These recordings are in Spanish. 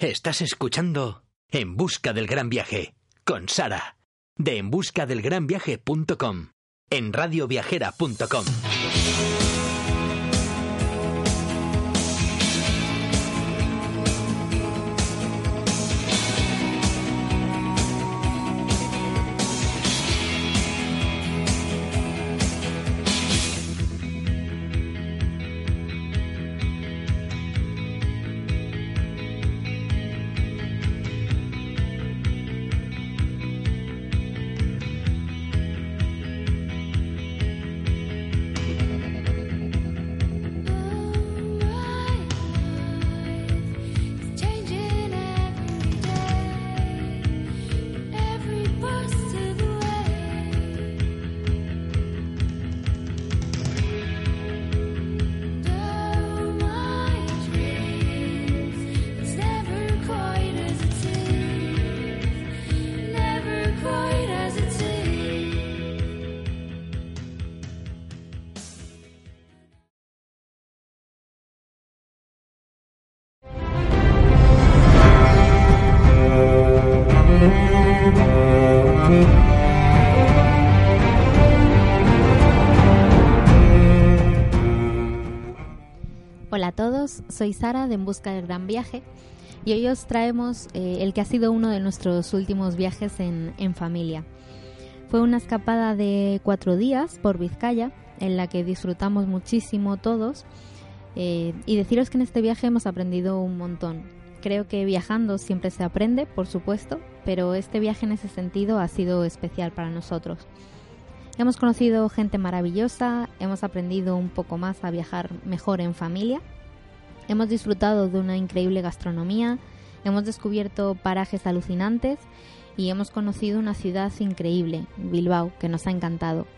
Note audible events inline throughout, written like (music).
Estás escuchando En Busca del Gran Viaje con Sara de enbuscadelgranviaje.com en radioviajera.com. Sara de En Busca del Gran Viaje y hoy os traemos eh, el que ha sido uno de nuestros últimos viajes en, en familia. Fue una escapada de cuatro días por Vizcaya en la que disfrutamos muchísimo todos eh, y deciros que en este viaje hemos aprendido un montón. Creo que viajando siempre se aprende, por supuesto, pero este viaje en ese sentido ha sido especial para nosotros. Hemos conocido gente maravillosa, hemos aprendido un poco más a viajar mejor en familia, hemos disfrutado de una increíble gastronomía, hemos descubierto parajes alucinantes y hemos conocido una ciudad increíble, Bilbao, que nos ha encantado.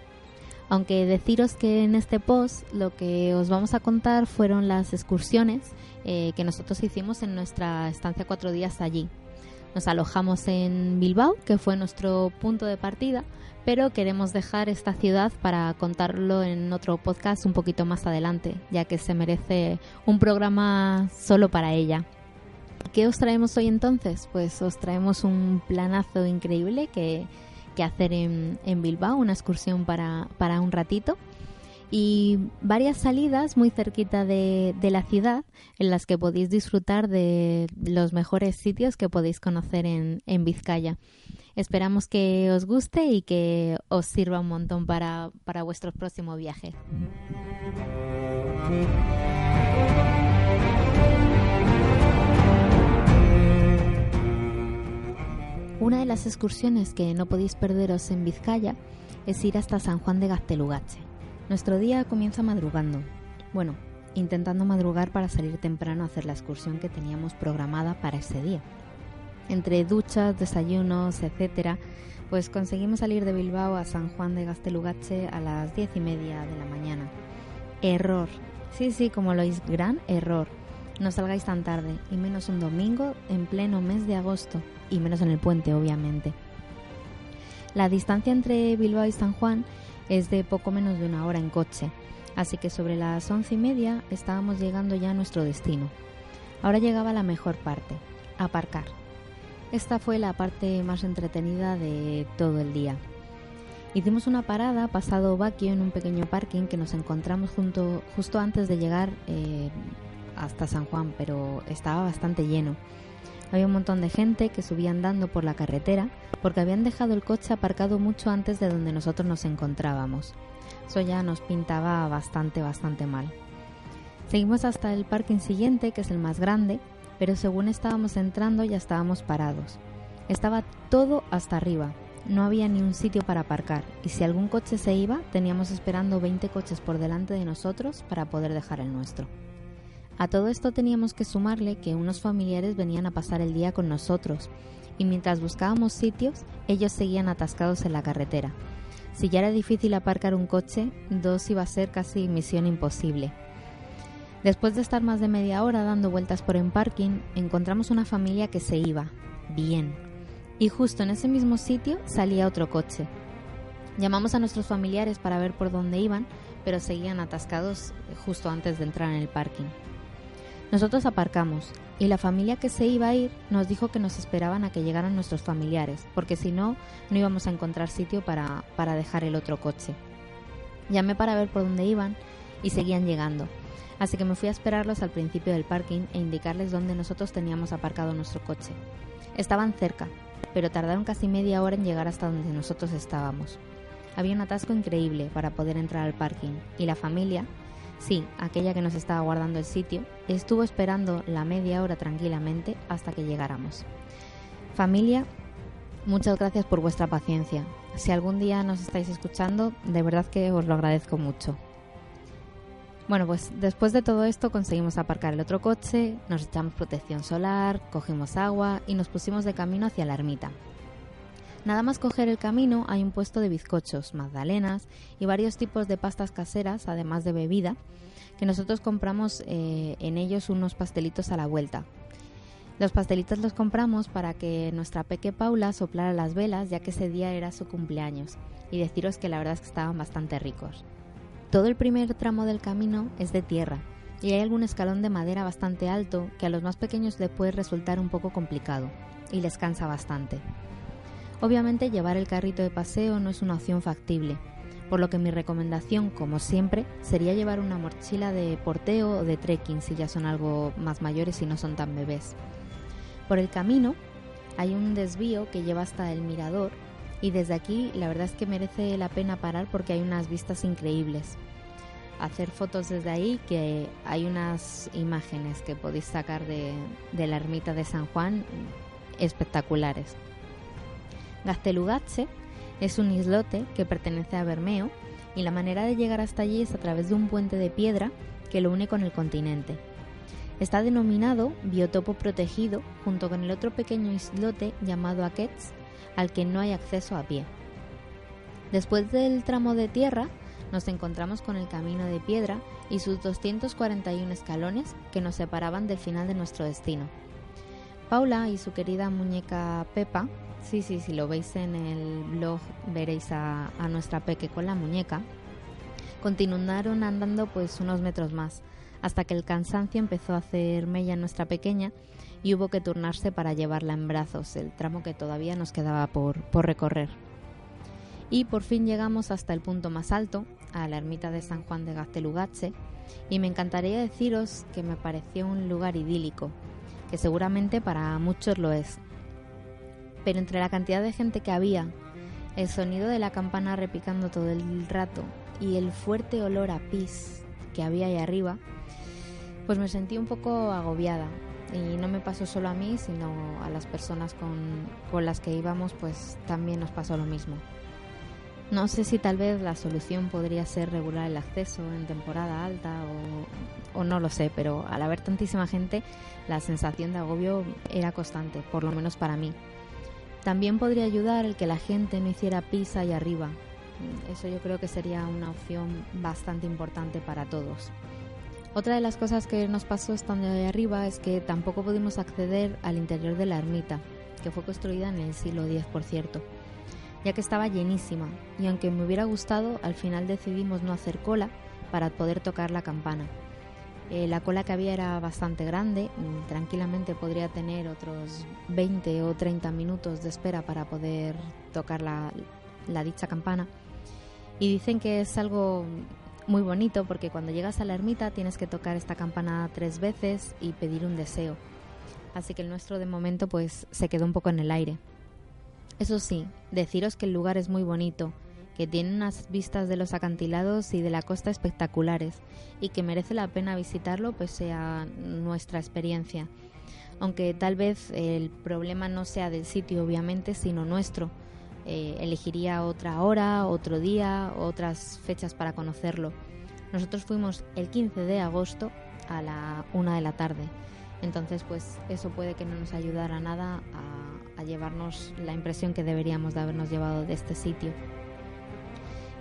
Aunque deciros que en este post lo que os vamos a contar fueron las excursiones eh, que nosotros hicimos en nuestra estancia cuatro días allí. Nos alojamos en Bilbao, que fue nuestro punto de partida, pero queremos dejar esta ciudad para contarlo en otro podcast un poquito más adelante, ya que se merece un programa solo para ella. ¿Qué os traemos hoy entonces? Pues os traemos un planazo increíble que, que hacer en, en Bilbao, una excursión para, para un ratito y varias salidas muy cerquita de, la ciudad en las que podéis disfrutar de los mejores sitios que podéis conocer en, Vizcaya. Esperamos que os guste y que os sirva un montón para, para vuestro próximo viaje. Una de las excursiones que no podéis perderos en Vizcaya es ir hasta San Juan de Gaztelugatxe. Nuestro día comienza madrugando. Bueno, intentando madrugar para salir temprano a hacer la excursión que teníamos programada para ese día. Entre duchas, desayunos, etcétera, pues conseguimos salir de Bilbao a San Juan de Gaztelugatxe a las diez y media de la mañana. Error. Sí, sí, como lo oís, gran error. No salgáis tan tarde, y menos un domingo en pleno mes de agosto, y menos en el puente, obviamente. La distancia entre Bilbao y San Juan es de poco menos de una hora en coche, así que sobre las once y media estábamos llegando ya a nuestro destino. Ahora llegaba la mejor parte, aparcar. Esta fue la parte más entretenida de todo el día. Hicimos una parada pasado Baquio en un pequeño parking que nos encontramos junto, justo antes de llegar eh, hasta San Juan, pero estaba bastante lleno. Había un montón de gente que subía andando por la carretera porque habían dejado el coche aparcado mucho antes de donde nosotros nos encontrábamos. Eso ya nos pintaba bastante, bastante mal. Seguimos hasta el parking siguiente, que es el más grande, pero según estábamos entrando ya estábamos parados. Estaba todo hasta arriba, no había ni un sitio para aparcar y si algún coche se iba teníamos esperando 20 coches por delante de nosotros para poder dejar el nuestro. A todo esto teníamos que sumarle que unos familiares venían a pasar el día con nosotros y mientras buscábamos sitios ellos seguían atascados en la carretera. Si ya era difícil aparcar un coche, dos iba a ser casi misión imposible. Después de estar más de media hora dando vueltas por el parking, encontramos una familia que se iba. Bien. Y justo en ese mismo sitio salía otro coche. Llamamos a nuestros familiares para ver por dónde iban, pero seguían atascados justo antes de entrar en el parking. Nosotros aparcamos y la familia que se iba a ir nos dijo que nos esperaban a que llegaran nuestros familiares, porque si no, no íbamos a encontrar sitio para, para dejar el otro coche. Llamé para ver por dónde iban y seguían llegando, así que me fui a esperarlos al principio del parking e indicarles dónde nosotros teníamos aparcado nuestro coche. Estaban cerca, pero tardaron casi media hora en llegar hasta donde nosotros estábamos. Había un atasco increíble para poder entrar al parking y la familia, sí, aquella que nos estaba guardando el sitio, estuvo esperando la media hora tranquilamente hasta que llegáramos. Familia, muchas gracias por vuestra paciencia. Si algún día nos estáis escuchando, de verdad que os lo agradezco mucho. Bueno, pues después de todo esto conseguimos aparcar el otro coche, nos echamos protección solar, cogimos agua y nos pusimos de camino hacia la ermita. Nada más coger el camino hay un puesto de bizcochos, magdalenas y varios tipos de pastas caseras, además de bebida, que nosotros compramos eh, en ellos unos pastelitos a la vuelta. Los pastelitos los compramos para que nuestra peque Paula soplara las velas, ya que ese día era su cumpleaños, y deciros que la verdad es que estaban bastante ricos. Todo el primer tramo del camino es de tierra, y hay algún escalón de madera bastante alto que a los más pequeños les puede resultar un poco complicado, y les cansa bastante. Obviamente llevar el carrito de paseo no es una opción factible, por lo que mi recomendación, como siempre, sería llevar una mochila de porteo o de trekking si ya son algo más mayores y no son tan bebés. Por el camino hay un desvío que lleva hasta el mirador y desde aquí la verdad es que merece la pena parar porque hay unas vistas increíbles. Hacer fotos desde ahí, que hay unas imágenes que podéis sacar de, de la ermita de San Juan espectaculares. Gastelugatse es un islote que pertenece a Bermeo y la manera de llegar hasta allí es a través de un puente de piedra que lo une con el continente. Está denominado biotopo protegido junto con el otro pequeño islote llamado Akets, al que no hay acceso a pie. Después del tramo de tierra, nos encontramos con el camino de piedra y sus 241 escalones que nos separaban del final de nuestro destino. Paula y su querida muñeca Pepa, sí, sí, si lo veis en el blog veréis a, nuestra peque con la muñeca, continuaron andando pues unos metros más, hasta que el cansancio empezó a hacer mella en nuestra pequeña y hubo que turnarse para llevarla en brazos, el tramo que todavía nos quedaba por, por recorrer. Y por fin llegamos hasta el punto más alto, a la ermita de San Juan de Gaztelugatxe, y me encantaría deciros que me pareció un lugar idílico, que seguramente para muchos lo es. Pero entre la cantidad de gente que había, el sonido de la campana repicando todo el rato y el fuerte olor a pis que había ahí arriba, pues me sentí un poco agobiada. Y no me pasó solo a mí, sino a las personas con, con las que íbamos, pues también nos pasó lo mismo. No sé si tal vez la solución podría ser regular el acceso en temporada alta o, o, no lo sé, pero al haber tantísima gente, la sensación de agobio era constante, por lo menos para mí. También podría ayudar el que la gente no hiciera pis ahí arriba. Eso yo creo que sería una opción bastante importante para todos. Otra de las cosas que nos pasó estando ahí arriba es que tampoco pudimos acceder al interior de la ermita, que fue construida en el siglo X, por cierto, ya que estaba llenísima, y aunque me hubiera gustado, al final decidimos no hacer cola para poder tocar la campana. Eh, la cola que había era bastante grande, tranquilamente podría tener otros 20 o 30 minutos de espera para poder tocar la, la dicha campana. Y dicen que es algo muy bonito porque cuando llegas a la ermita tienes que tocar esta campana tres veces y pedir un deseo. Así que el nuestro de momento pues se quedó un poco en el aire. Eso sí, deciros que el lugar es muy bonito, que tiene unas vistas de los acantilados y de la costa espectaculares y que merece la pena visitarlo pese a nuestra experiencia. Aunque tal vez el problema no sea del sitio obviamente, sino nuestro. Eh, elegiría otra hora, otro día, otras fechas para conocerlo. Nosotros fuimos el 15 de agosto a la una de la tarde. Entonces, pues eso puede que no nos ayudara nada a, a llevarnos la impresión que deberíamos de habernos llevado de este sitio.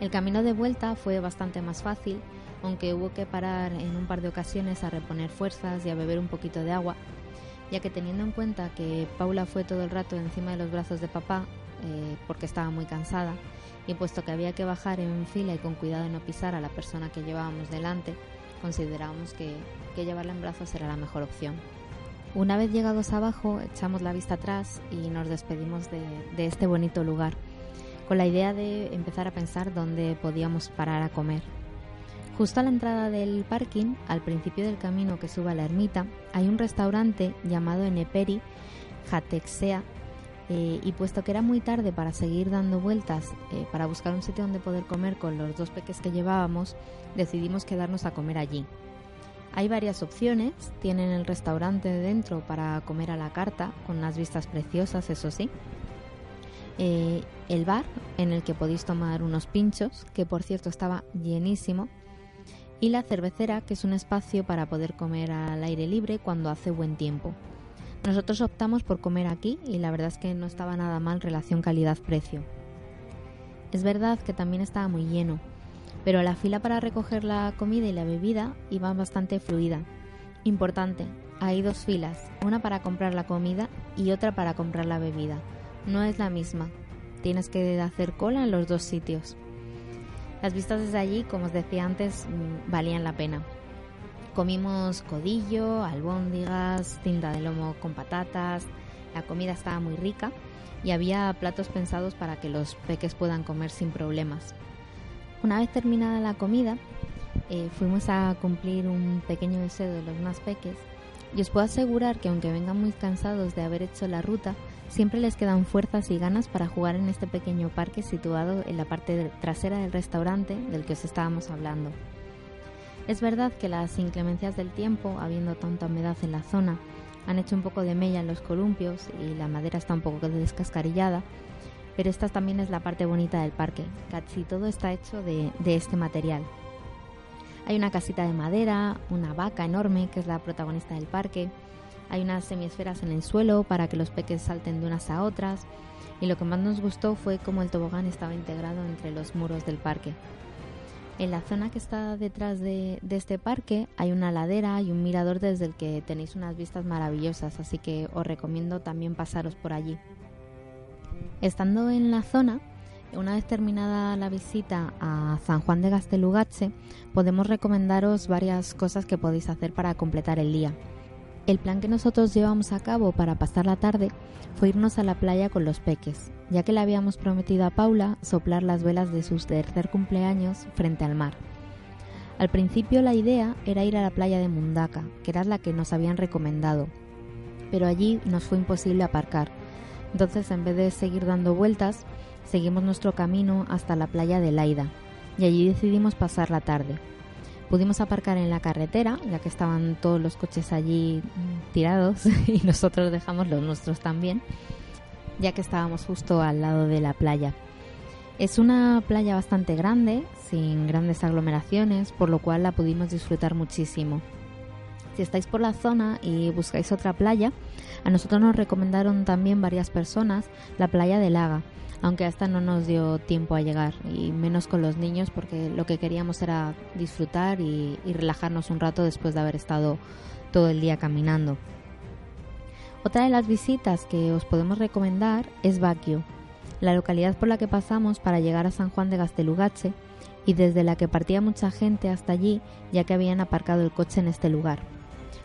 El camino de vuelta fue bastante más fácil, aunque hubo que parar en un par de ocasiones a reponer fuerzas y a beber un poquito de agua, ya que teniendo en cuenta que Paula fue todo el rato encima de los brazos de papá, eh, porque estaba muy cansada, y puesto que había que bajar en fila y con cuidado de no pisar a la persona que llevábamos delante, considerábamos que, llevarla en brazos era la mejor opción. Una vez llegados abajo, echamos la vista atrás y nos despedimos de, de este bonito lugar, con la idea de empezar a pensar dónde podíamos parar a comer. Justo a la entrada del parking, al principio del camino que sube a la ermita, hay un restaurante llamado Eneperi Jatexea eh, y puesto que era muy tarde para seguir dando vueltas eh, para buscar un sitio donde poder comer con los dos peques que llevábamos, decidimos quedarnos a comer allí. Hay varias opciones, tienen el restaurante dentro para comer a la carta, con unas vistas preciosas, eso sí. Eh, el bar, en el que podéis tomar unos pinchos, que por cierto estaba llenísimo. Y la cervecera, que es un espacio para poder comer al aire libre cuando hace buen tiempo. Nosotros optamos por comer aquí y la verdad es que no estaba nada mal relación calidad-precio. Es verdad que también estaba muy lleno, pero la fila para recoger la comida y la bebida iba bastante fluida. Importante, hay dos filas, una para comprar la comida y otra para comprar la bebida. No es la misma, tienes que hacer cola en los dos sitios. Las vistas desde allí, como os decía antes, mm, valían la pena. Comimos codillo, albóndigas, tinta de lomo con patatas. La comida estaba muy rica y había platos pensados para que los peques puedan comer sin problemas. Una vez terminada la comida, eh, fuimos a cumplir un pequeño deseo de los más peques y os puedo asegurar que aunque vengan muy cansados de haber hecho la ruta, siempre les quedan fuerzas y ganas para jugar en este pequeño parque situado en la parte trasera del restaurante del que os estábamos hablando. Es verdad que las inclemencias del tiempo, habiendo tanta humedad en la zona, han hecho un poco de mella en los columpios y la madera está un poco descascarillada, pero esta también es la parte bonita del parque. Casi todo está hecho de este material. Hay una casita de madera, una vaca enorme que es la protagonista del parque, hay unas semiesferas en el suelo para que los peques salten de unas a otras y lo que más nos gustó fue cómo el tobogán estaba integrado entre los muros del parque. En la zona que está detrás de, este parque hay una ladera y un mirador desde el que tenéis unas vistas maravillosas, así que os recomiendo también pasaros por allí. Estando en la zona, una vez terminada la visita a San Juan de Gastelugache, podemos recomendaros varias cosas que podéis hacer para completar el día. El plan que nosotros llevamos a cabo para pasar la tarde fue irnos a la playa con los peques, ya que le habíamos prometido a Paula soplar las velas de su tercer cumpleaños frente al mar. Al principio la idea era ir a la playa de Mundaka, que era la que nos habían recomendado, pero allí nos fue imposible aparcar. Entonces, en vez de seguir dando vueltas, seguimos nuestro camino hasta la playa de Laida, y allí decidimos pasar la tarde. Pudimos aparcar en la carretera, ya que estaban todos los coches allí tirados (laughs) y nosotros dejamos los nuestros también, ya que estábamos justo al lado de la playa. Es una playa bastante grande, sin grandes aglomeraciones, por lo cual la pudimos disfrutar muchísimo. Si estáis por la zona y buscáis otra playa, a nosotros nos recomendaron también varias personas la playa de Laga, aunque hasta no nos dio tiempo a llegar, y menos con los niños porque lo que queríamos era disfrutar y, relajarnos un rato después de haber estado todo el día caminando. Otra de las visitas que os podemos recomendar es Baquio, la localidad por la que pasamos para llegar a San Juan de Gastelugache y desde la que partía mucha gente hasta allí ya que habían aparcado el coche en este lugar.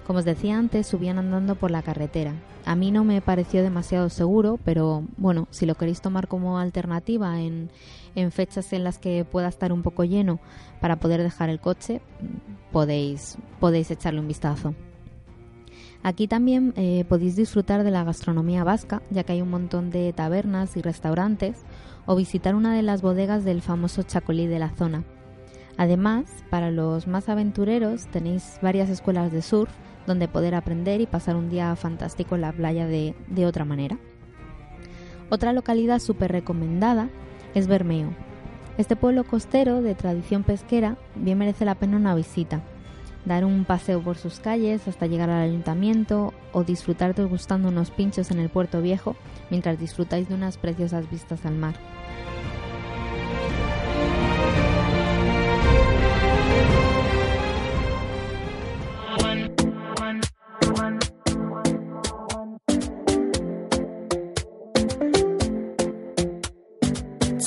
Como os decía antes, subían andando por la carretera. A mí no me pareció demasiado seguro, pero bueno, si lo queréis tomar como alternativa en, en fechas en las que pueda estar un poco lleno para poder dejar el coche, podéis, podéis echarle un vistazo. Aquí también eh, podéis disfrutar de la gastronomía vasca, ya que hay un montón de tabernas y restaurantes, o visitar una de las bodegas del famoso chacolí de la zona. Además, para los más aventureros tenéis varias escuelas de surf donde poder aprender y pasar un día fantástico en la playa de, otra manera. Otra localidad súper recomendada es Bermeo. Este pueblo costero de tradición pesquera bien merece la pena una visita. Dar un paseo por sus calles hasta llegar al ayuntamiento o disfrutar degustando unos pinchos en el puerto viejo mientras disfrutáis de unas preciosas vistas al mar.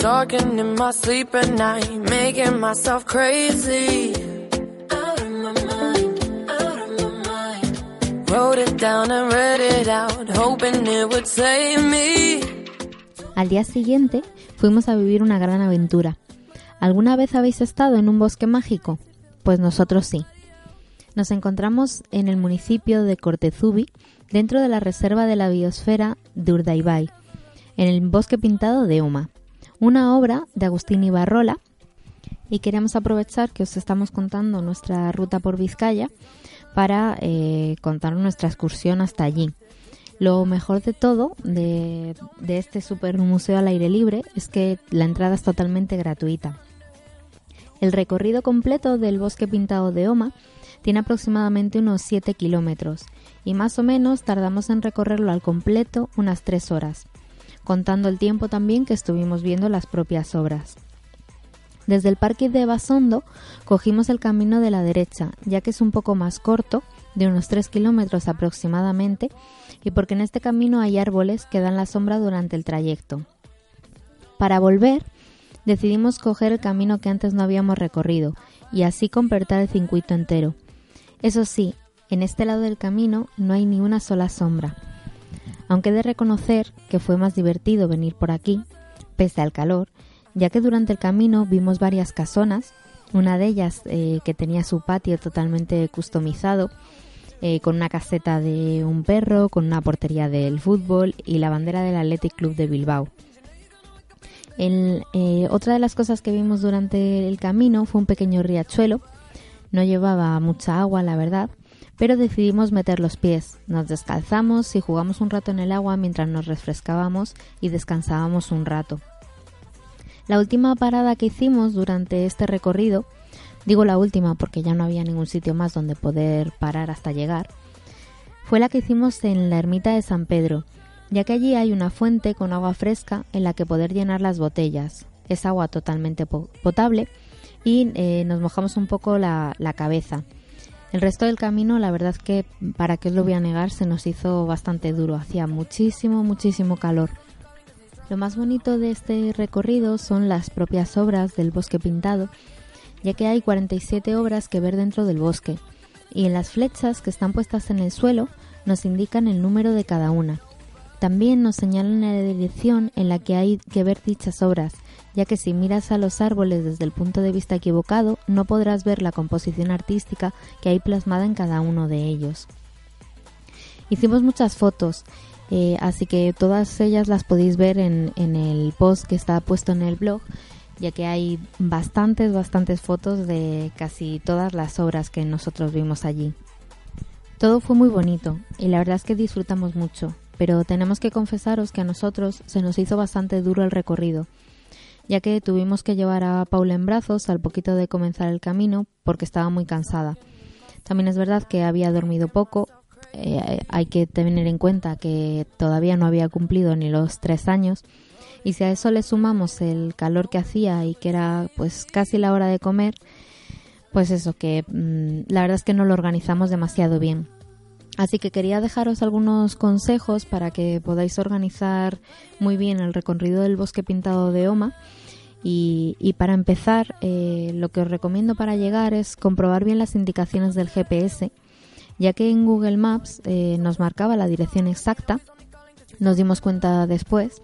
Talking in my sleep at night, making myself crazy. Out of my Wrote it down and read it out, hoping it would save me. Al día siguiente fuimos a vivir una gran aventura. ¿Alguna vez habéis estado en un bosque mágico? Pues nosotros sí. Nos encontramos en el municipio de Cortezubi, dentro de la reserva de la biosfera de Urdaibai, en el bosque pintado de Oma, una obra de Agustín Ibarrola. Y queremos aprovechar que os estamos contando nuestra ruta por Vizcaya para eh, contar nuestra excursión hasta allí. Lo mejor de todo de, de este super museo al aire libre es que la entrada es totalmente gratuita. El recorrido completo del bosque pintado de Oma tiene aproximadamente unos 7 kilómetros y más o menos tardamos en recorrerlo al completo unas 3 horas, contando el tiempo también que estuvimos viendo las propias obras. Desde el parque de Basondo cogimos el camino de la derecha, ya que es un poco más corto, de unos 3 kilómetros aproximadamente, y porque en este camino hay árboles que dan la sombra durante el trayecto. Para volver, decidimos coger el camino que antes no habíamos recorrido y así completar el circuito entero. Eso sí, en este lado del camino no hay ni una sola sombra. Aunque de reconocer que fue más divertido venir por aquí, pese al calor, ya que durante el camino vimos varias casonas, una de ellas eh, que tenía su patio totalmente customizado, eh, con una caseta de un perro, con una portería del fútbol y la bandera del Athletic Club de Bilbao. Eh, otra de las cosas que vimos durante el camino fue un pequeño riachuelo. No llevaba mucha agua, la verdad, pero decidimos meter los pies. Nos descalzamos y jugamos un rato en el agua mientras nos refrescábamos y descansábamos un rato. La última parada que hicimos durante este recorrido, digo la última porque ya no había ningún sitio más donde poder parar hasta llegar, fue la que hicimos en la ermita de San Pedro, ya que allí hay una fuente con agua fresca en la que poder llenar las botellas. Es agua totalmente po- potable y eh, nos mojamos un poco la cabeza. El resto del camino, la verdad que, para que os lo voy a negar, se nos hizo bastante duro. Hacía muchísimo, muchísimo calor. Lo más bonito de este recorrido son las propias obras del bosque pintado, ya que hay 47 obras que ver dentro del bosque, y en las flechas que están puestas en el suelo nos indican el número de cada una. También nos señalan la dirección en la que hay que ver dichas obras, ya que si miras a los árboles desde el punto de vista equivocado no podrás ver la composición artística que hay plasmada en cada uno de ellos. Hicimos muchas fotos, eh, así que todas ellas las podéis ver en, en el post que está puesto en el blog, ya que hay bastantes, bastantes fotos de casi todas las obras que nosotros vimos allí. Todo fue muy bonito y la verdad es que disfrutamos mucho, pero tenemos que confesaros que a nosotros se nos hizo bastante duro el recorrido, ya que tuvimos que llevar a Paula en brazos al poquito de comenzar el camino porque estaba muy cansada. También es verdad que había dormido poco, eh, hay que tener en cuenta que todavía no había cumplido ni los tres años y si a eso le sumamos el calor que hacía y que era pues casi la hora de comer, pues eso, que mm, la verdad es que no lo organizamos demasiado bien. Así que quería dejaros algunos consejos para que podáis organizar muy bien el recorrido del bosque pintado de Oma. Y, para empezar, eh, lo que os recomiendo para llegar es comprobar bien las indicaciones del GPS, ya que en Google Maps eh, nos marcaba la dirección exacta, nos dimos cuenta después,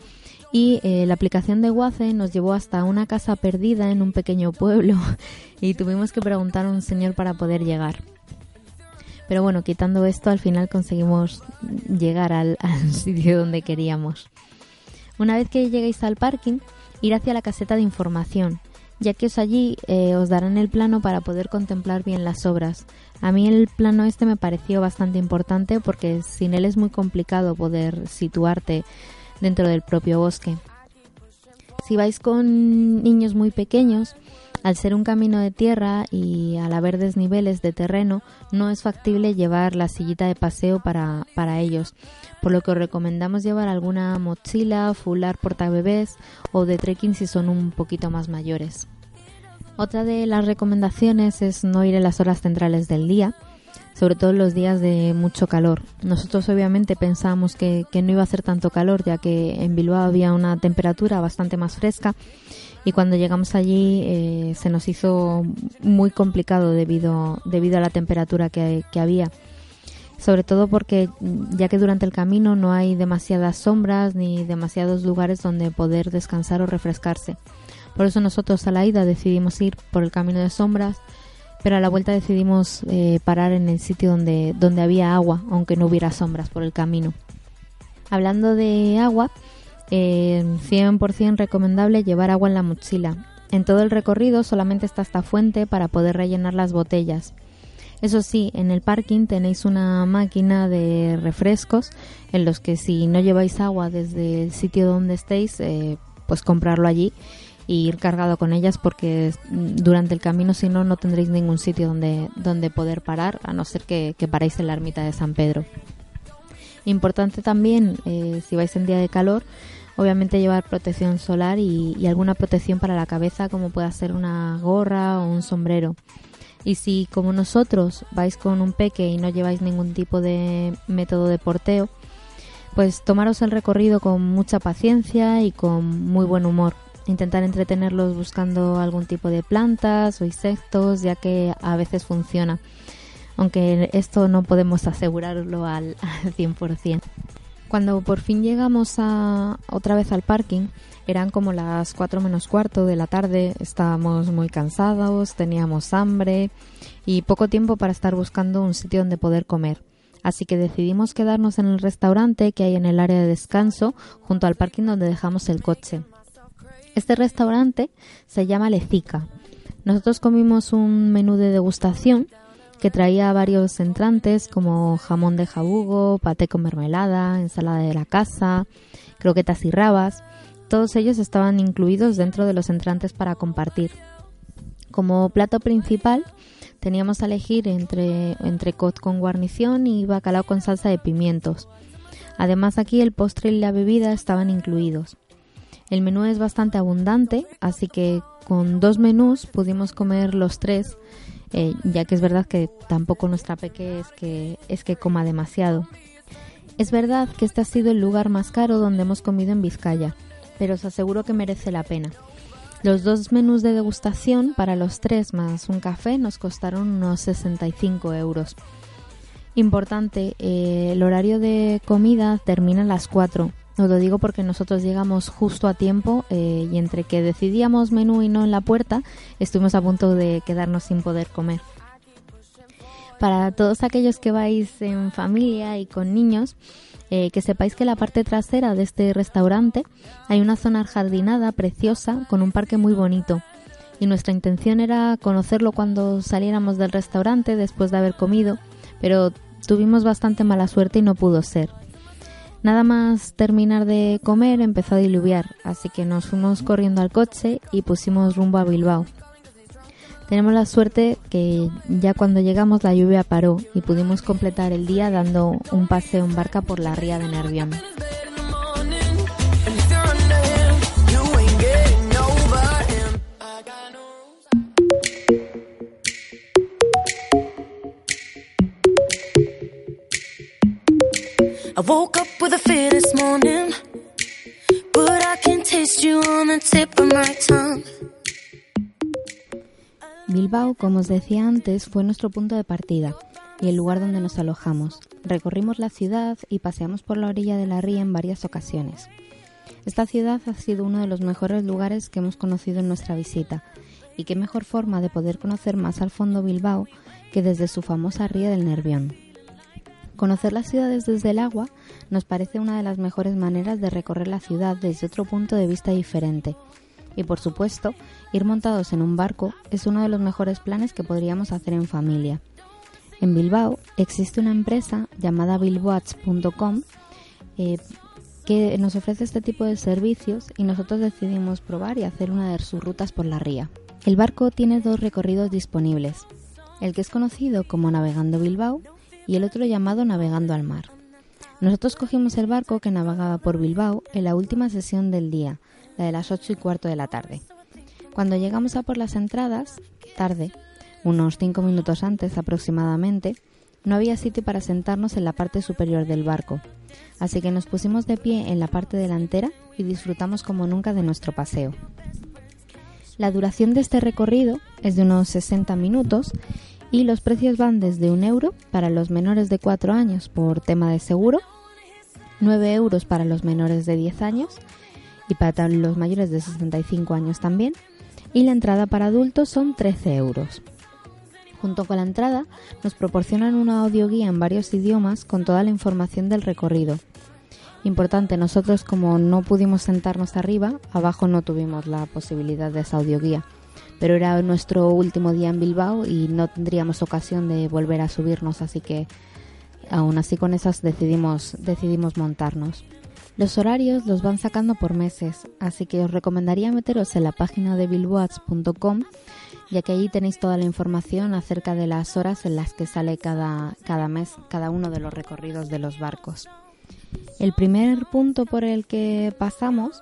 y eh, la aplicación de Waze nos llevó hasta una casa perdida en un pequeño pueblo (laughs) y tuvimos que preguntar a un señor para poder llegar. Pero bueno, quitando esto, al final conseguimos llegar (laughs) al, sitio donde queríamos. Una vez que lleguéis al parking, ir hacia la caseta de información, ya que allí eh, os darán el plano para poder contemplar bien las obras. A mí el plano este me pareció bastante importante porque sin él es muy complicado poder situarte dentro del propio bosque. Si vais con niños muy pequeños, al ser un camino de tierra y al haber desniveles de terreno, no es factible llevar la sillita de paseo para, para ellos, por lo que os recomendamos llevar alguna mochila, fular portabebés o de trekking si son un poquito más mayores. Otra de las recomendaciones es no ir en las horas centrales del día, sobre todo en los días de mucho calor. Nosotros obviamente pensábamos que, que no iba a hacer tanto calor, ya que en Bilbao había una temperatura bastante más fresca y cuando llegamos allí eh, se nos hizo muy complicado debido, debido a la temperatura que, que había. sobre todo porque mm, ya que durante el camino no hay demasiadas sombras ni demasiados lugares donde poder descansar o refrescarse. Por eso nosotros a la ida decidimos ir por el camino de sombras, pero a la vuelta decidimos eh, parar en el sitio donde, donde había agua, aunque no hubiera sombras por el camino. Hablando de agua, eh, 100% recomendable llevar agua en la mochila. En todo el recorrido solamente está esta fuente para poder rellenar las botellas. Eso sí, en el parking tenéis una máquina de refrescos en los que si no lleváis agua desde el sitio donde estéis, eh, pues comprarlo allí y ir cargado con ellas porque durante el camino si no no tendréis ningún sitio donde, donde poder parar a no ser que, que paréis en la ermita de San Pedro. Importante también eh, si vais en día de calor obviamente llevar protección solar y, y, alguna protección para la cabeza como pueda ser una gorra o un sombrero. Y si como nosotros vais con un peque y no lleváis ningún tipo de método de porteo, pues tomaros el recorrido con mucha paciencia y con muy buen humor. Intentar entretenerlos buscando algún tipo de plantas o insectos, ya que a veces funciona. Aunque esto no podemos asegurarlo al, al 100%. Cuando por fin llegamos a, otra vez al parking, eran como las 4 menos cuarto de la tarde, estábamos muy cansados, teníamos hambre y poco tiempo para estar buscando un sitio donde poder comer. Así que decidimos quedarnos en el restaurante que hay en el área de descanso junto al parking donde dejamos el coche. Este restaurante se llama Lecica. Nosotros comimos un menú de degustación que traía varios entrantes como jamón de jabugo, paté con mermelada, ensalada de la casa, croquetas y rabas. Todos ellos estaban incluidos dentro de los entrantes para compartir. Como plato principal teníamos a elegir entre entrecot con guarnición y bacalao con salsa de pimientos. Además aquí el postre y la bebida estaban incluidos. El menú es bastante abundante, así que con dos menús pudimos comer los tres, eh, ya que es verdad que tampoco nuestra peque es que, es que coma demasiado. Es verdad que este ha sido el lugar más caro donde hemos comido en Vizcaya, pero os aseguro que merece la pena. Los dos menús de degustación para los tres más un café nos costaron unos 65 euros. Importante, eh, el horario de comida termina a las 4. Os lo digo porque nosotros llegamos justo a tiempo eh, y entre que decidíamos menú y no en la puerta, estuvimos a punto de quedarnos sin poder comer. Para todos aquellos que vais en familia y con niños, eh, que sepáis que la parte trasera de este restaurante hay una zona jardinada preciosa con un parque muy bonito. Y nuestra intención era conocerlo cuando saliéramos del restaurante después de haber comido, pero tuvimos bastante mala suerte y no pudo ser. Nada más terminar de comer empezó a diluviar, así que nos fuimos corriendo al coche y pusimos rumbo a Bilbao. Tenemos la suerte que ya cuando llegamos la lluvia paró y pudimos completar el día dando un paseo en barca por la ría de Nervión. I woke up with a fear this morning, but I can taste you on the tip of my tongue. Bilbao, como os decía antes, fue nuestro punto de partida y el lugar donde nos alojamos. Recorrimos la ciudad y paseamos por la orilla de la ría en varias ocasiones. Esta ciudad ha sido uno de los mejores lugares que hemos conocido en nuestra visita, y qué mejor forma de poder conocer más al fondo Bilbao que desde su famosa ría del Nervión. Conocer las ciudades desde el agua nos parece una de las mejores maneras de recorrer la ciudad desde otro punto de vista diferente, y por supuesto, ir montados en un barco es uno de los mejores planes que podríamos hacer en familia. En Bilbao existe una empresa llamada bilboats.com eh, que nos ofrece este tipo de servicios y nosotros decidimos probar y hacer una de sus rutas por la ría. El barco tiene dos recorridos disponibles, el que es conocido como Navegando Bilbao y el otro llamado Navegando al Mar. Nosotros cogimos el barco que navegaba por Bilbao en la última sesión del día, la de las ocho y cuarto de la tarde. Cuando llegamos a por las entradas, tarde, unos cinco minutos antes aproximadamente, no había sitio para sentarnos en la parte superior del barco, así que nos pusimos de pie en la parte delantera y disfrutamos como nunca de nuestro paseo. La duración de este recorrido es de unos 60 minutos y los precios van desde un euro para los menores de 4 años por tema de seguro, 9 euros para los menores de 10 años y para los mayores de 65 años también, y la entrada para adultos son 13 euros. Junto con la entrada nos proporcionan una audioguía en varios idiomas con toda la información del recorrido. Importante, nosotros como no pudimos sentarnos arriba, abajo no tuvimos la posibilidad de esa audioguía pero era nuestro último día en Bilbao y no tendríamos ocasión de volver a subirnos, así que aún así con esas decidimos, decidimos montarnos. Los horarios los van sacando por meses, así que os recomendaría meteros en la página de bilboats.com, ya que allí tenéis toda la información acerca de las horas en las que sale cada, cada mes cada uno de los recorridos de los barcos. El primer punto por el que pasamos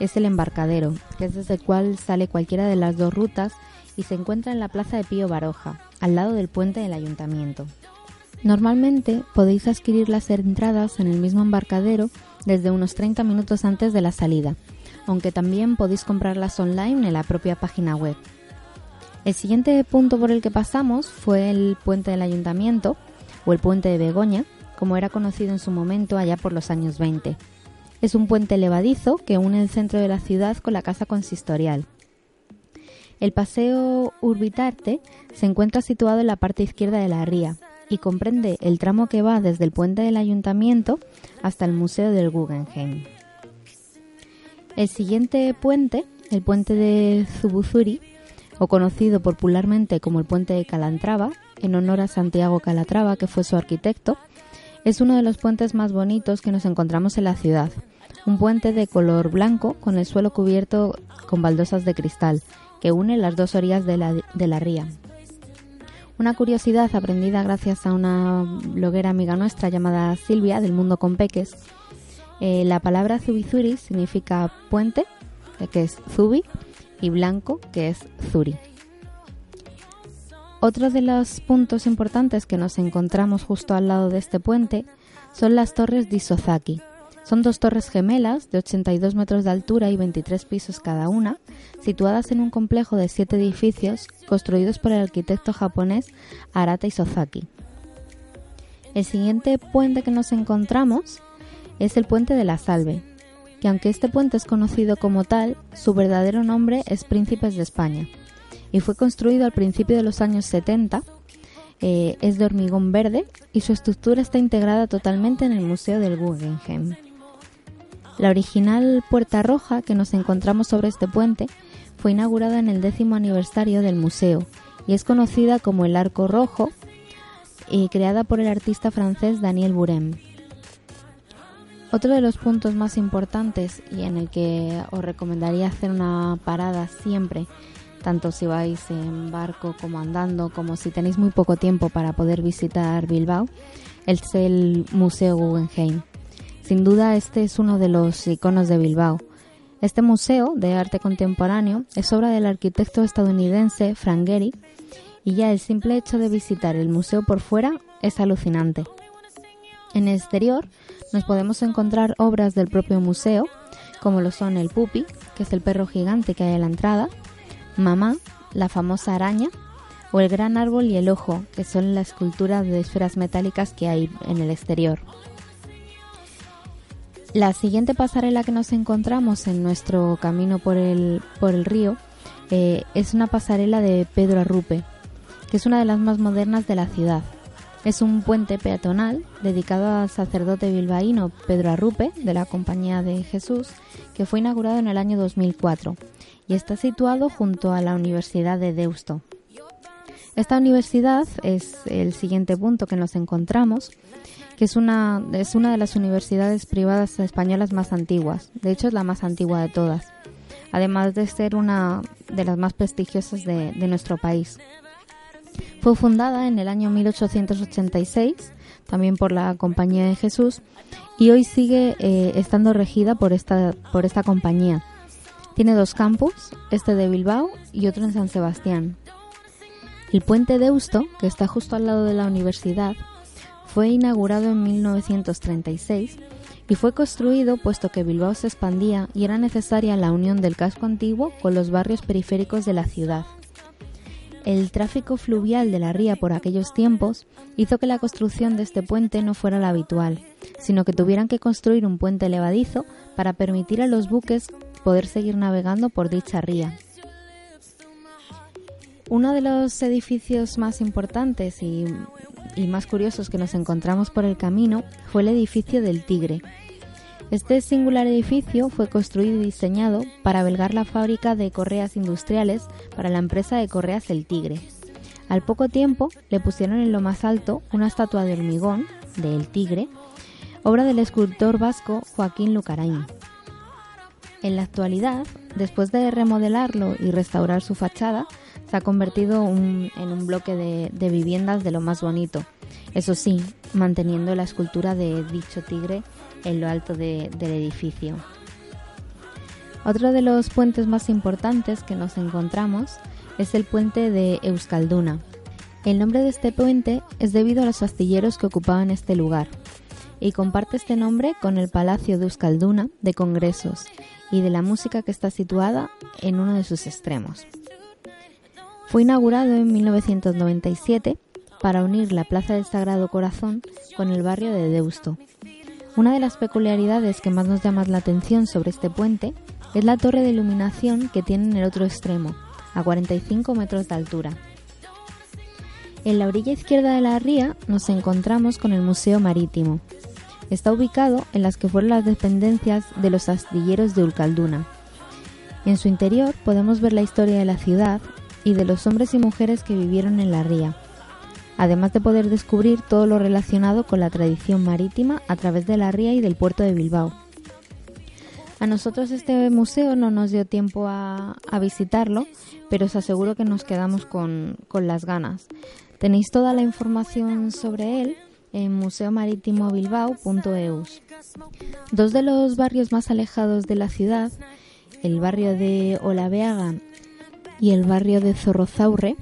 es el embarcadero, que es desde el cual sale cualquiera de las dos rutas y se encuentra en la plaza de Pío Baroja, al lado del puente del ayuntamiento. Normalmente podéis adquirir las entradas en el mismo embarcadero desde unos 30 minutos antes de la salida, aunque también podéis comprarlas online en la propia página web. El siguiente punto por el que pasamos fue el puente del ayuntamiento, o el puente de Begoña, como era conocido en su momento allá por los años 20 es un puente levadizo que une el centro de la ciudad con la casa consistorial. El paseo Urbitarte se encuentra situado en la parte izquierda de la ría y comprende el tramo que va desde el puente del ayuntamiento hasta el Museo del Guggenheim. El siguiente puente, el puente de Zubuzuri, o conocido popularmente como el puente de Calatrava, en honor a Santiago Calatrava, que fue su arquitecto, es uno de los puentes más bonitos que nos encontramos en la ciudad un puente de color blanco con el suelo cubierto con baldosas de cristal que une las dos orillas de la, de la ría. Una curiosidad aprendida gracias a una bloguera amiga nuestra llamada Silvia del Mundo con Peques. Eh, la palabra Zubizuri significa puente, que es Zubi, y blanco, que es Zuri. Otro de los puntos importantes que nos encontramos justo al lado de este puente son las torres de Isozaki, son dos torres gemelas de 82 metros de altura y 23 pisos cada una, situadas en un complejo de siete edificios construidos por el arquitecto japonés Arata Isozaki. El siguiente puente que nos encontramos es el puente de la Salve, que aunque este puente es conocido como tal, su verdadero nombre es Príncipes de España y fue construido al principio de los años 70 eh, es de hormigón verde y su estructura está integrada totalmente en el Museo del Guggenheim. La original Puerta Roja que nos encontramos sobre este puente fue inaugurada en el décimo aniversario del museo y es conocida como el Arco Rojo y creada por el artista francés Daniel Burem. Otro de los puntos más importantes y en el que os recomendaría hacer una parada siempre, tanto si vais en barco como andando, como si tenéis muy poco tiempo para poder visitar Bilbao, es el Museo Guggenheim. Sin duda este es uno de los iconos de Bilbao. Este museo de arte contemporáneo es obra del arquitecto estadounidense Frank Gehry y ya el simple hecho de visitar el museo por fuera es alucinante. En el exterior nos podemos encontrar obras del propio museo, como lo son el Pupi, que es el perro gigante que hay en la entrada, Mamá, la famosa araña, o el gran árbol y el ojo, que son la escultura de esferas metálicas que hay en el exterior. La siguiente pasarela que nos encontramos en nuestro camino por el, por el río eh, es una pasarela de Pedro Arrupe, que es una de las más modernas de la ciudad. Es un puente peatonal dedicado al sacerdote bilbaíno Pedro Arrupe de la Compañía de Jesús, que fue inaugurado en el año 2004 y está situado junto a la Universidad de Deusto. Esta universidad es el siguiente punto que nos encontramos que es una, es una de las universidades privadas españolas más antiguas. De hecho, es la más antigua de todas, además de ser una de las más prestigiosas de, nuestro país. Fue fundada en el año 1886, también por la Compañía de Jesús, y hoy sigue eh, estando regida por esta, por esta compañía. Tiene dos campus, este de Bilbao y otro en San Sebastián. El puente de Eusto, que está justo al lado de la universidad, fue inaugurado en 1936 y fue construido puesto que Bilbao se expandía y era necesaria la unión del casco antiguo con los barrios periféricos de la ciudad. El tráfico fluvial de la ría por aquellos tiempos hizo que la construcción de este puente no fuera la habitual, sino que tuvieran que construir un puente levadizo para permitir a los buques poder seguir navegando por dicha ría. Uno de los edificios más importantes y, más curiosos que nos encontramos por el camino fue el edificio del Tigre. Este singular edificio fue construido y diseñado para albergar la fábrica de correas industriales para la empresa de correas El Tigre. Al poco tiempo le pusieron en lo más alto una estatua de hormigón de El Tigre, obra del escultor vasco Joaquín Lucarain. En la actualidad, después de remodelarlo y restaurar su fachada, se ha convertido en un bloque de, viviendas de lo más bonito. Eso sí, manteniendo la escultura de dicho tigre en lo alto de, del edificio. Otro de los puentes más importantes que nos encontramos es el puente de Euskalduna. El nombre de este puente es debido a los astilleros que ocupaban este lugar y comparte este nombre con el Palacio de Euskalduna de Congresos y de la música que está situada en uno de sus extremos. Fue inaugurado en 1997 para unir la Plaza del Sagrado Corazón con el barrio de Deusto. Una de las peculiaridades que más nos llama la atención sobre este puente es la torre de iluminación que tiene en el otro extremo, a 45 metros de altura. En la orilla izquierda de la ría nos encontramos con el Museo Marítimo. Está ubicado en las que fueron las dependencias de los astilleros de Ulcalduna. En su interior podemos ver la historia de la ciudad y de los hombres y mujeres que vivieron en la ría, además de poder descubrir todo lo relacionado con la tradición marítima a través de la ría y del puerto de Bilbao. A nosotros este museo no nos dio tiempo a, visitarlo, pero os aseguro que nos quedamos con, con las ganas. Tenéis toda la información sobre él en museomarítimobilbao.eus. Dos de los barrios más alejados de la ciudad, el barrio de Olaveaga y el barrio de Zorrozaurre,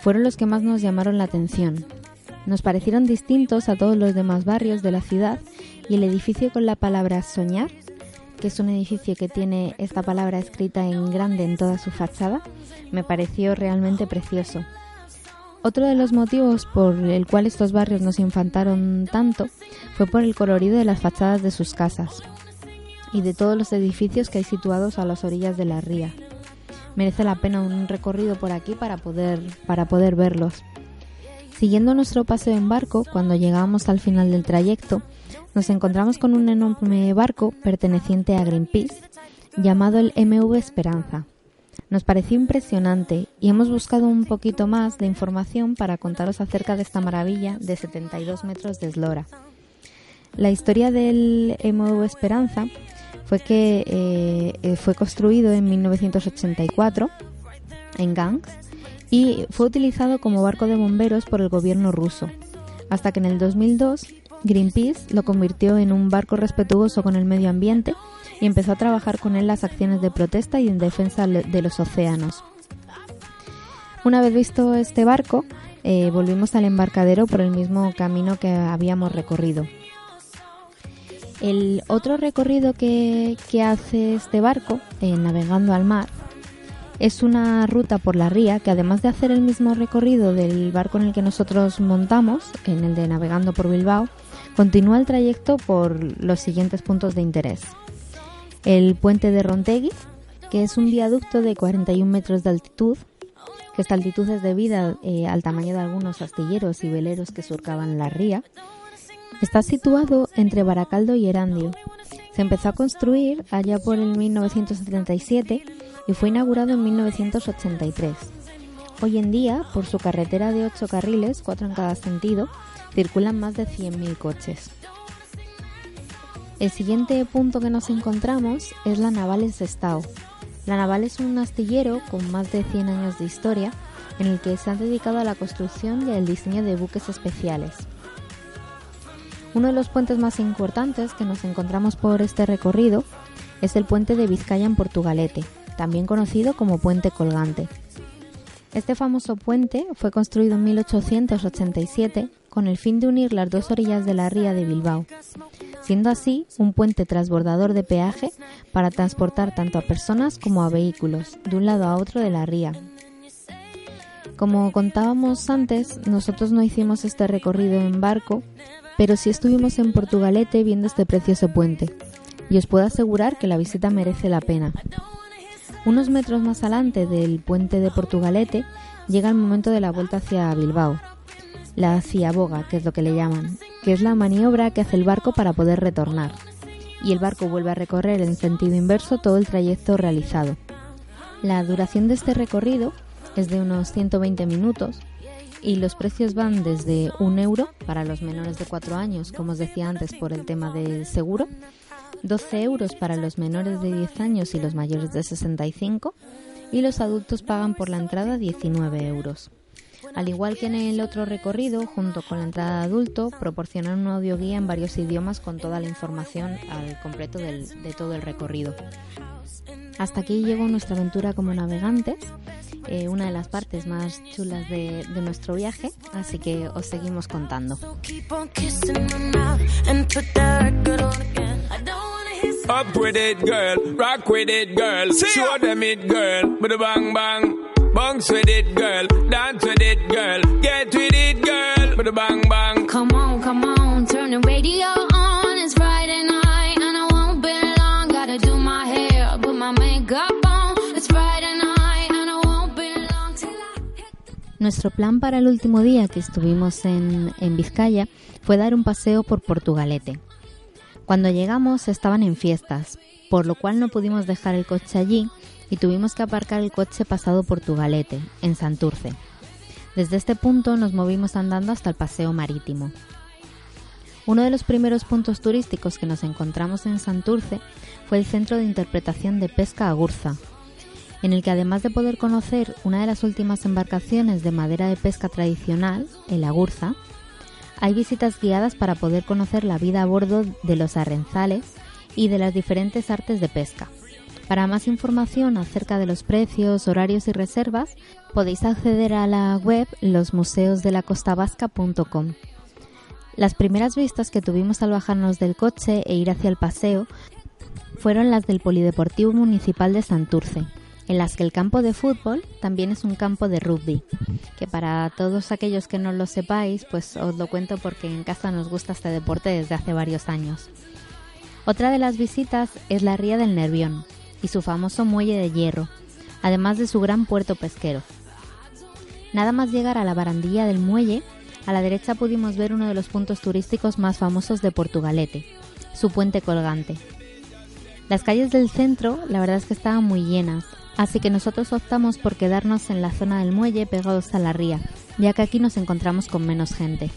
fueron los que más nos llamaron la atención. Nos parecieron distintos a todos los demás barrios de la ciudad y el edificio con la palabra soñar, que es un edificio que tiene esta palabra escrita en grande en toda su fachada, me pareció realmente precioso. Otro de los motivos por el cual estos barrios nos infantaron tanto fue por el colorido de las fachadas de sus casas y de todos los edificios que hay situados a las orillas de la ría. Merece la pena un recorrido por aquí para poder, para poder verlos. Siguiendo nuestro paseo en barco, cuando llegamos al final del trayecto, nos encontramos con un enorme barco perteneciente a Greenpeace llamado el MV Esperanza. Nos pareció impresionante y hemos buscado un poquito más de información para contaros acerca de esta maravilla de 72 metros de eslora. La historia del MV Esperanza fue que eh, eh, fue construido en 1984 en Gans y fue utilizado como barco de bomberos por el gobierno ruso, hasta que en el 2002 Greenpeace lo convirtió en un barco respetuoso con el medio ambiente y empezó a trabajar con él las acciones de protesta y en defensa de los océanos. Una vez visto este barco, eh, volvimos al embarcadero por el mismo camino que habíamos recorrido. El otro recorrido que, hace este barco, eh, navegando al mar, es una ruta por la ría que además de hacer el mismo recorrido del barco en el que nosotros montamos, en el de navegando por Bilbao, continúa el trayecto por los siguientes puntos de interés. El puente de Rontegui, que es un viaducto de 41 metros de altitud, que esta altitud es debida eh, al tamaño de algunos astilleros y veleros que surcaban la ría. Está situado entre Baracaldo y Erandio. Se empezó a construir allá por el 1977 y fue inaugurado en 1983. Hoy en día, por su carretera de 8 carriles, 4 en cada sentido, circulan más de 100.000 coches. El siguiente punto que nos encontramos es la Naval Sestao. La Naval es un astillero con más de 100 años de historia en el que se han dedicado a la construcción y al diseño de buques especiales. Uno de los puentes más importantes que nos encontramos por este recorrido es el puente de Vizcaya en Portugalete, también conocido como puente colgante. Este famoso puente fue construido en 1887 con el fin de unir las dos orillas de la ría de Bilbao, siendo así un puente transbordador de peaje para transportar tanto a personas como a vehículos de un lado a otro de la ría. Como contábamos antes, nosotros no hicimos este recorrido en barco, pero sí estuvimos en Portugalete viendo este precioso puente. Y os puedo asegurar que la visita merece la pena. Unos metros más adelante del puente de Portugalete llega el momento de la vuelta hacia Bilbao, la ciaboga, que es lo que le llaman, que es la maniobra que hace el barco para poder retornar. Y el barco vuelve a recorrer en sentido inverso todo el trayecto realizado. La duración de este recorrido es de unos 120 minutos y los precios van desde un euro para los menores de 4 años, como os decía antes por el tema del seguro, 12 euros para los menores de 10 años y los mayores de 65 y los adultos pagan por la entrada 19 euros. Al igual que en el otro recorrido, junto con la entrada de adulto, proporcionan un audioguía en varios idiomas con toda la información al completo de todo el recorrido. Hasta aquí llegó nuestra aventura como navegantes, eh, una de las partes más chulas de, de nuestro viaje, así que os seguimos contando. Up with it, girl. Rock with it, girl. Show them it, girl. With a bang bang. Bounce with it, girl. Dance with it, girl. Get with it, girl. With a bang bang. Come on, come on, turn the radio Nuestro plan para el último día que estuvimos en, en Vizcaya fue dar un paseo por Portugalete. Cuando llegamos estaban en fiestas, por lo cual no pudimos dejar el coche allí y tuvimos que aparcar el coche pasado Portugalete, en Santurce. Desde este punto nos movimos andando hasta el paseo marítimo. Uno de los primeros puntos turísticos que nos encontramos en Santurce fue el Centro de Interpretación de Pesca Agurza, en el que además de poder conocer una de las últimas embarcaciones de madera de pesca tradicional, el Agurza, hay visitas guiadas para poder conocer la vida a bordo de los arrenzales y de las diferentes artes de pesca. Para más información acerca de los precios, horarios y reservas, podéis acceder a la web losmuseosdelacostabasca.com. Las primeras vistas que tuvimos al bajarnos del coche e ir hacia el paseo fueron las del Polideportivo Municipal de Santurce, en las que el campo de fútbol también es un campo de rugby, que para todos aquellos que no lo sepáis, pues os lo cuento porque en casa nos gusta este deporte desde hace varios años. Otra de las visitas es la ría del Nervión y su famoso muelle de hierro, además de su gran puerto pesquero. Nada más llegar a la barandilla del muelle, a la derecha pudimos ver uno de los puntos turísticos más famosos de Portugalete, su puente colgante. Las calles del centro la verdad es que estaban muy llenas, así que nosotros optamos por quedarnos en la zona del muelle pegados a la ría, ya que aquí nos encontramos con menos gente.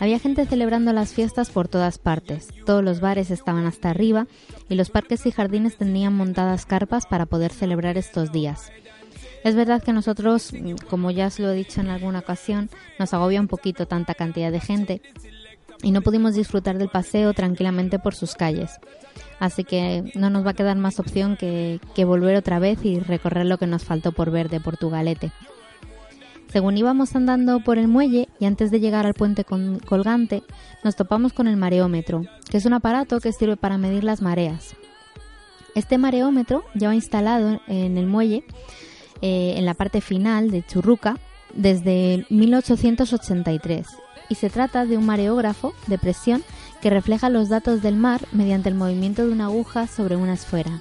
Había gente celebrando las fiestas por todas partes, todos los bares estaban hasta arriba y los parques y jardines tenían montadas carpas para poder celebrar estos días. Es verdad que nosotros, como ya os lo he dicho en alguna ocasión, nos agobia un poquito tanta cantidad de gente y no pudimos disfrutar del paseo tranquilamente por sus calles. Así que no nos va a quedar más opción que, que volver otra vez y recorrer lo que nos faltó por ver de Portugalete. Según íbamos andando por el muelle y antes de llegar al puente colgante, nos topamos con el mareómetro, que es un aparato que sirve para medir las mareas. Este mareómetro lleva instalado en el muelle, eh, en la parte final de Churruca, desde 1883 y se trata de un mareógrafo de presión que refleja los datos del mar mediante el movimiento de una aguja sobre una esfera.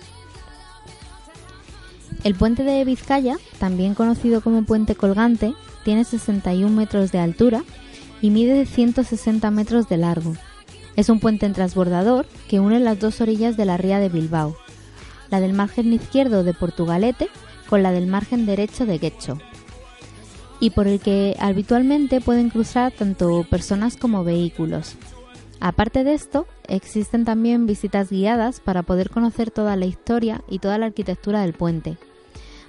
El puente de Vizcaya, también conocido como puente colgante, tiene 61 metros de altura y mide 160 metros de largo. Es un puente en transbordador que une las dos orillas de la ría de Bilbao, la del margen izquierdo de Portugalete con la del margen derecho de Guecho, y por el que habitualmente pueden cruzar tanto personas como vehículos. Aparte de esto, existen también visitas guiadas para poder conocer toda la historia y toda la arquitectura del puente.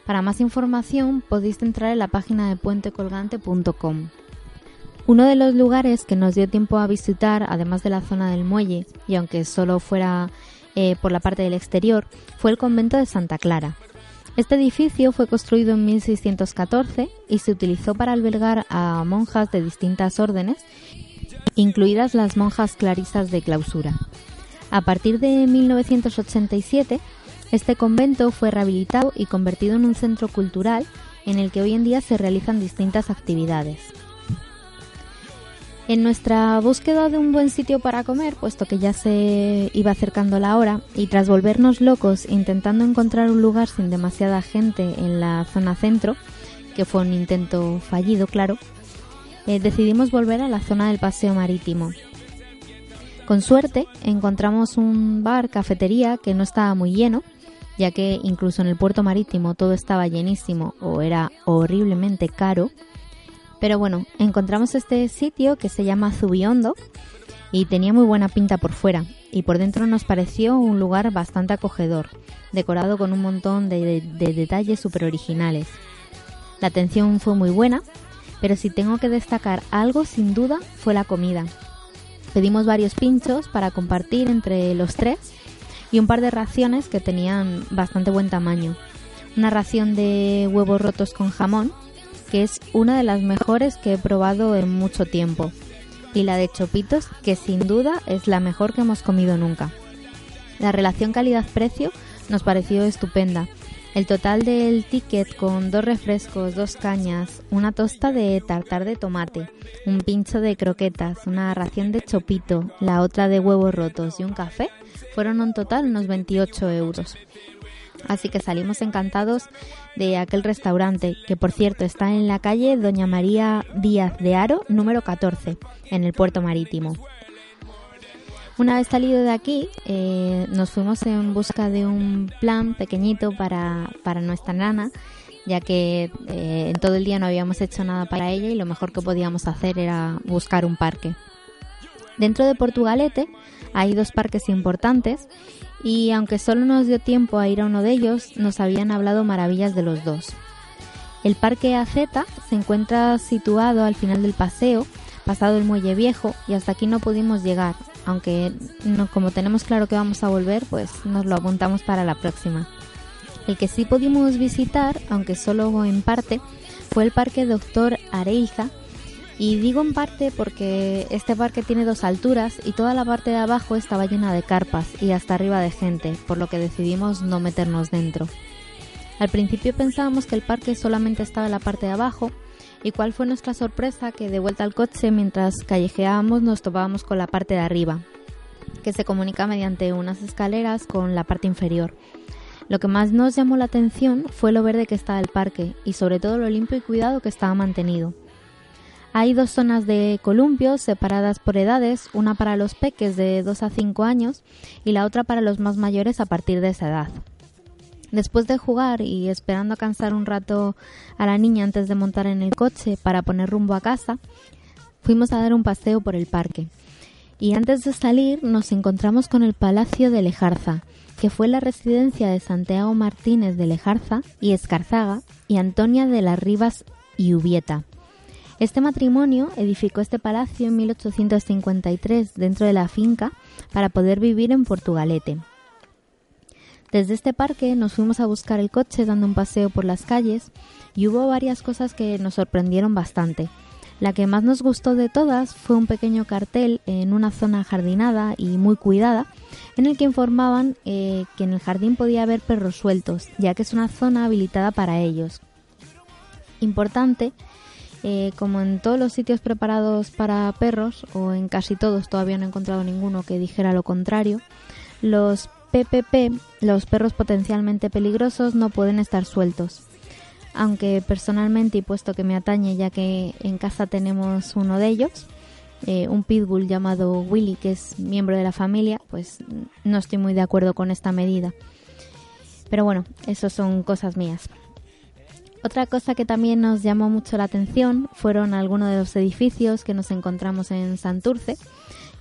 Para más información podéis entrar en la página de puentecolgante.com. Uno de los lugares que nos dio tiempo a visitar, además de la zona del muelle, y aunque solo fuera eh, por la parte del exterior, fue el convento de Santa Clara. Este edificio fue construido en 1614 y se utilizó para albergar a monjas de distintas órdenes, incluidas las monjas clarisas de clausura. A partir de 1987, este convento fue rehabilitado y convertido en un centro cultural en el que hoy en día se realizan distintas actividades. En nuestra búsqueda de un buen sitio para comer, puesto que ya se iba acercando la hora, y tras volvernos locos intentando encontrar un lugar sin demasiada gente en la zona centro, que fue un intento fallido, claro, eh, decidimos volver a la zona del paseo marítimo. Con suerte encontramos un bar, cafetería, que no estaba muy lleno, ya que incluso en el puerto marítimo todo estaba llenísimo o era horriblemente caro. Pero bueno, encontramos este sitio que se llama Zubiondo y tenía muy buena pinta por fuera y por dentro nos pareció un lugar bastante acogedor, decorado con un montón de, de detalles súper originales. La atención fue muy buena, pero si tengo que destacar algo sin duda fue la comida. Pedimos varios pinchos para compartir entre los tres y un par de raciones que tenían bastante buen tamaño. Una ración de huevos rotos con jamón, que es una de las mejores que he probado en mucho tiempo, y la de chopitos, que sin duda es la mejor que hemos comido nunca. La relación calidad-precio nos pareció estupenda. El total del ticket con dos refrescos, dos cañas, una tosta de tartar de tomate, un pincho de croquetas, una ración de chopito, la otra de huevos rotos y un café fueron un total unos 28 euros. Así que salimos encantados de aquel restaurante, que por cierto está en la calle Doña María Díaz de Aro, número 14, en el puerto marítimo. Una vez salido de aquí, eh, nos fuimos en busca de un plan pequeñito para, para nuestra nana, ya que eh, en todo el día no habíamos hecho nada para ella y lo mejor que podíamos hacer era buscar un parque. Dentro de Portugalete hay dos parques importantes y aunque solo nos dio tiempo a ir a uno de ellos, nos habían hablado maravillas de los dos. El Parque AZ se encuentra situado al final del paseo, pasado el muelle viejo, y hasta aquí no pudimos llegar, aunque como tenemos claro que vamos a volver, pues nos lo apuntamos para la próxima. El que sí pudimos visitar, aunque solo en parte, fue el Parque Doctor Areilza, y digo en parte porque este parque tiene dos alturas y toda la parte de abajo estaba llena de carpas y hasta arriba de gente, por lo que decidimos no meternos dentro. Al principio pensábamos que el parque solamente estaba en la parte de abajo y cuál fue nuestra sorpresa que de vuelta al coche mientras callejeábamos nos topábamos con la parte de arriba, que se comunica mediante unas escaleras con la parte inferior. Lo que más nos llamó la atención fue lo verde que estaba el parque y sobre todo lo limpio y cuidado que estaba mantenido. Hay dos zonas de columpios separadas por edades, una para los peques de 2 a 5 años y la otra para los más mayores a partir de esa edad. Después de jugar y esperando a cansar un rato a la niña antes de montar en el coche para poner rumbo a casa, fuimos a dar un paseo por el parque. Y antes de salir nos encontramos con el Palacio de Lejarza, que fue la residencia de Santiago Martínez de Lejarza y Escarzaga y Antonia de las Rivas y Ubieta. Este matrimonio edificó este palacio en 1853 dentro de la finca para poder vivir en Portugalete. Desde este parque nos fuimos a buscar el coche dando un paseo por las calles y hubo varias cosas que nos sorprendieron bastante. La que más nos gustó de todas fue un pequeño cartel en una zona jardinada y muy cuidada en el que informaban eh, que en el jardín podía haber perros sueltos, ya que es una zona habilitada para ellos. Importante eh, como en todos los sitios preparados para perros, o en casi todos, todavía no he encontrado ninguno que dijera lo contrario, los PPP, los perros potencialmente peligrosos, no pueden estar sueltos. Aunque personalmente, y puesto que me atañe ya que en casa tenemos uno de ellos, eh, un pitbull llamado Willy, que es miembro de la familia, pues no estoy muy de acuerdo con esta medida. Pero bueno, eso son cosas mías. Otra cosa que también nos llamó mucho la atención fueron algunos de los edificios que nos encontramos en Santurce,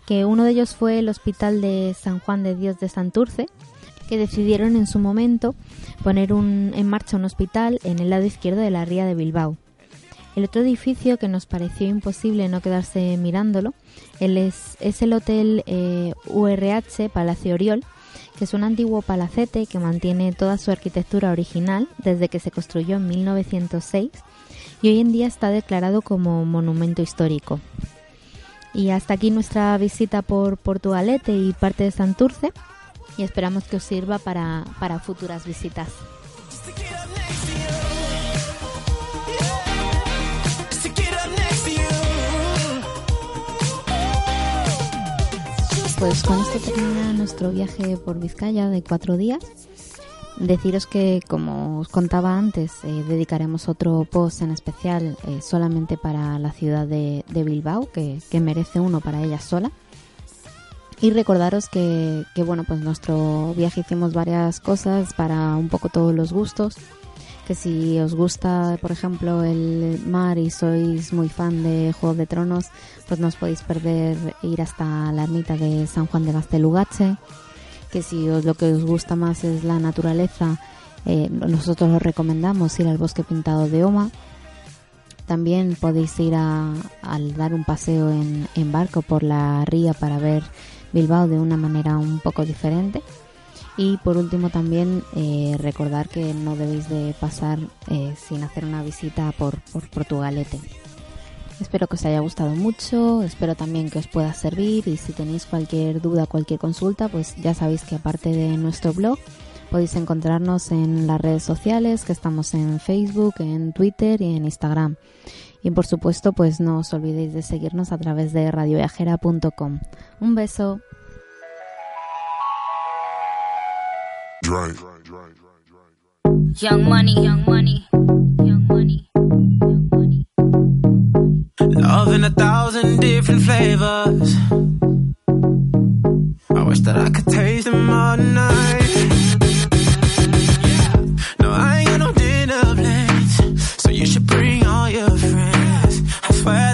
que uno de ellos fue el Hospital de San Juan de Dios de Santurce, que decidieron en su momento poner en marcha un hospital en el lado izquierdo de la ría de Bilbao. El otro edificio que nos pareció imposible no quedarse mirándolo es, el Hotel URH eh, Palacio Oriol, que es un antiguo palacete que mantiene toda su arquitectura original desde que se construyó en 1906 y hoy en día está declarado como monumento histórico. Y hasta aquí nuestra visita por Portugalete y parte de Santurce y esperamos que os sirva para, para futuras visitas. Pues con esto termina nuestro viaje por Vizcaya de cuatro días. Deciros que, como os contaba antes, eh, dedicaremos otro post en especial eh, solamente para la ciudad de, Bilbao, que, que merece uno para ella sola. Y recordaros que, que, bueno, pues nuestro viaje hicimos varias cosas para un poco todos los gustos. Que si os gusta, por ejemplo, el mar y sois muy fan de Juego de Tronos, pues no os podéis perder ir hasta la ermita de San Juan de Gastelugache. Que si os, lo que os gusta más es la naturaleza, eh, nosotros os recomendamos ir al bosque pintado de Oma. También podéis ir a, a dar un paseo en, en barco por la ría para ver Bilbao de una manera un poco diferente. Y por último también eh, recordar que no debéis de pasar eh, sin hacer una visita por, por Portugalete. Espero que os haya gustado mucho, espero también que os pueda servir y si tenéis cualquier duda, cualquier consulta, pues ya sabéis que aparte de nuestro blog podéis encontrarnos en las redes sociales, que estamos en Facebook, en Twitter y en Instagram. Y por supuesto, pues no os olvidéis de seguirnos a través de radioviajera.com. Un beso. Young money, young money, young money, young money. Love in a thousand different flavors. I wish that I could taste them all night. No, I ain't got no dinner plans, so you should bring all your friends. I swear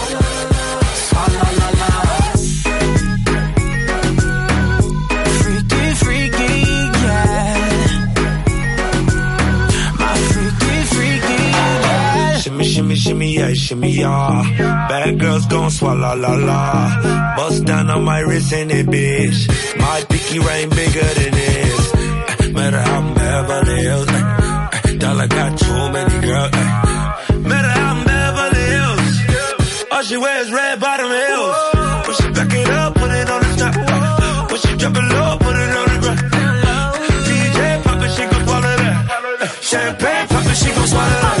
Shimmy, yeah, shimmy, yeah. Bad girls gon' swallow la la. Bust down on my wrist and it, bitch. My pinky ring bigger than this. Eh, Matter how I'm Beverly Hills. eh, Dollar got too many girls. Matter how I'm Beverly Hills. All she wears red bottom heels. When she back it up, put it on the top. When she drop it low, put it on the ground. DJ pop it, she gon' swallow that. Champagne pop it, she gon' swallow that.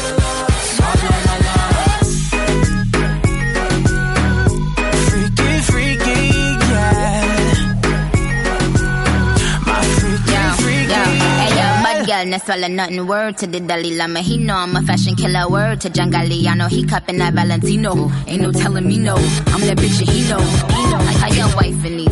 No swallow nothing. Word to the Dalai Lama, he know I'm a fashion killer. Word to John Galliano, he cupping that Valentino. Ain't no telling me no, I'm that bitch and he know. He know. Your wife these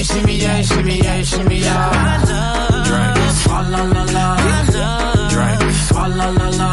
baby, shimmy, yeah, shimmy, yeah, shimmy, yeah. Drink. Swalla, la, la. Drink. Swalla, la, la.